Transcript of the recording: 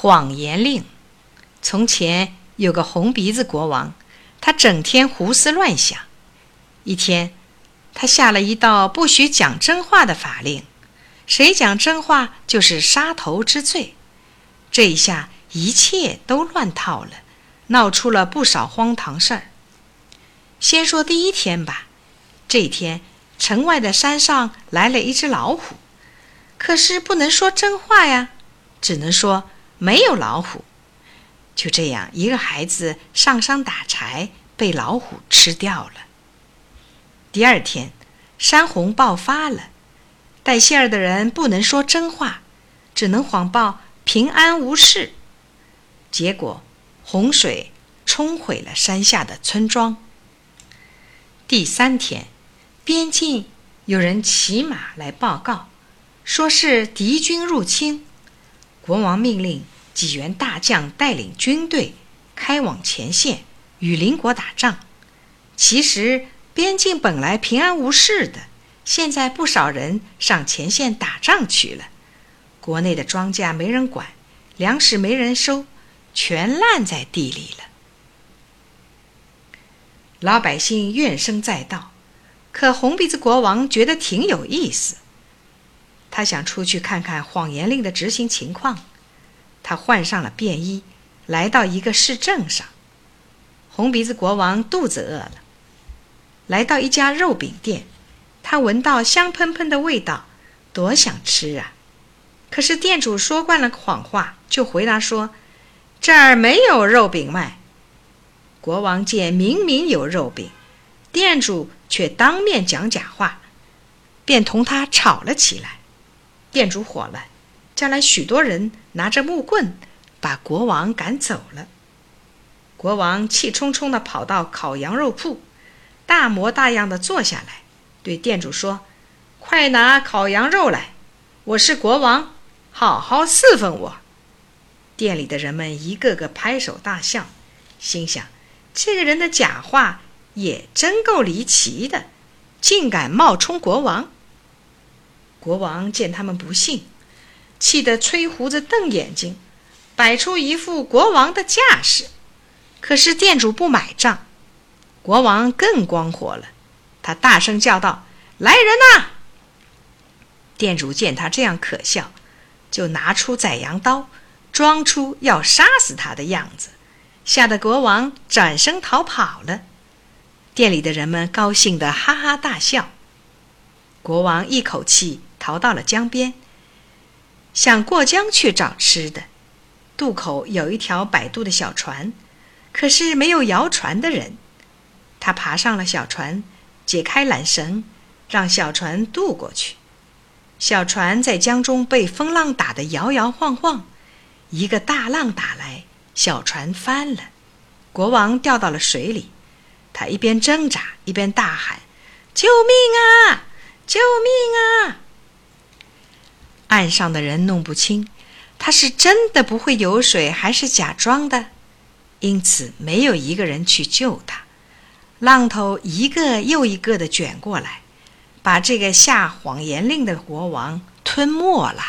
谎言令。从前有个红鼻子国王，他整天胡思乱想。一天，他下了一道不许讲真话的法令，谁讲真话就是杀头之罪。这一下，一切都乱套了，闹出了不少荒唐事儿。先说第一天吧，这一天，城外的山上来了一只老虎，可是不能说真话呀，只能说没有老虎。就这样，一个孩子上山打柴，被老虎吃掉了。第二天，山洪爆发了，带信儿的人不能说真话，只能谎报平安无事。结果，洪水冲毁了山下的村庄。第三天，边境有人骑马来报告，说是敌军入侵，国王命令。几员大将带领军队开往前线与邻国打仗。其实边境本来平安无事的，现在不少人上前线打仗去了。国内的庄稼没人管，粮食没人收，全烂在地里了。老百姓怨声载道，可红鼻子国王觉得挺有意思。他想出去看看谎言令的执行情况。他换上了便衣，来到一个市镇上。红鼻子国王肚子饿了，来到一家肉饼店。他闻到香喷喷的味道，多想吃啊！可是店主说惯了谎话，就回答说：“这儿没有肉饼卖。”国王见明明有肉饼，店主却当面讲假话，便同他吵了起来。店主火了。叫来许多人，拿着木棍，把国王赶走了。国王气冲冲地跑到烤羊肉铺，大模大样的坐下来，对店主说：“快拿烤羊肉来！我是国王，好好侍奉我。”店里的人们一个个拍手大笑，心想：这个人的假话也真够离奇的，竟敢冒充国王。国王见他们不信。气得吹胡子瞪眼睛，摆出一副国王的架势。可是店主不买账，国王更光火了。他大声叫道：“来人呐！”店主见他这样可笑，就拿出宰羊刀，装出要杀死他的样子，吓得国王转身逃跑了。店里的人们高兴得哈哈大笑。国王一口气逃到了江边。想过江去找吃的，渡口有一条摆渡的小船，可是没有摇船的人。他爬上了小船，解开缆绳，让小船渡过去。小船在江中被风浪打得摇摇晃晃，一个大浪打来，小船翻了，国王掉到了水里。他一边挣扎，一边大喊：“救命啊！救命啊！”岸上的人弄不清，他是真的不会游水，还是假装的，因此没有一个人去救他。浪头一个又一个的卷过来，把这个下谎言令的国王吞没了。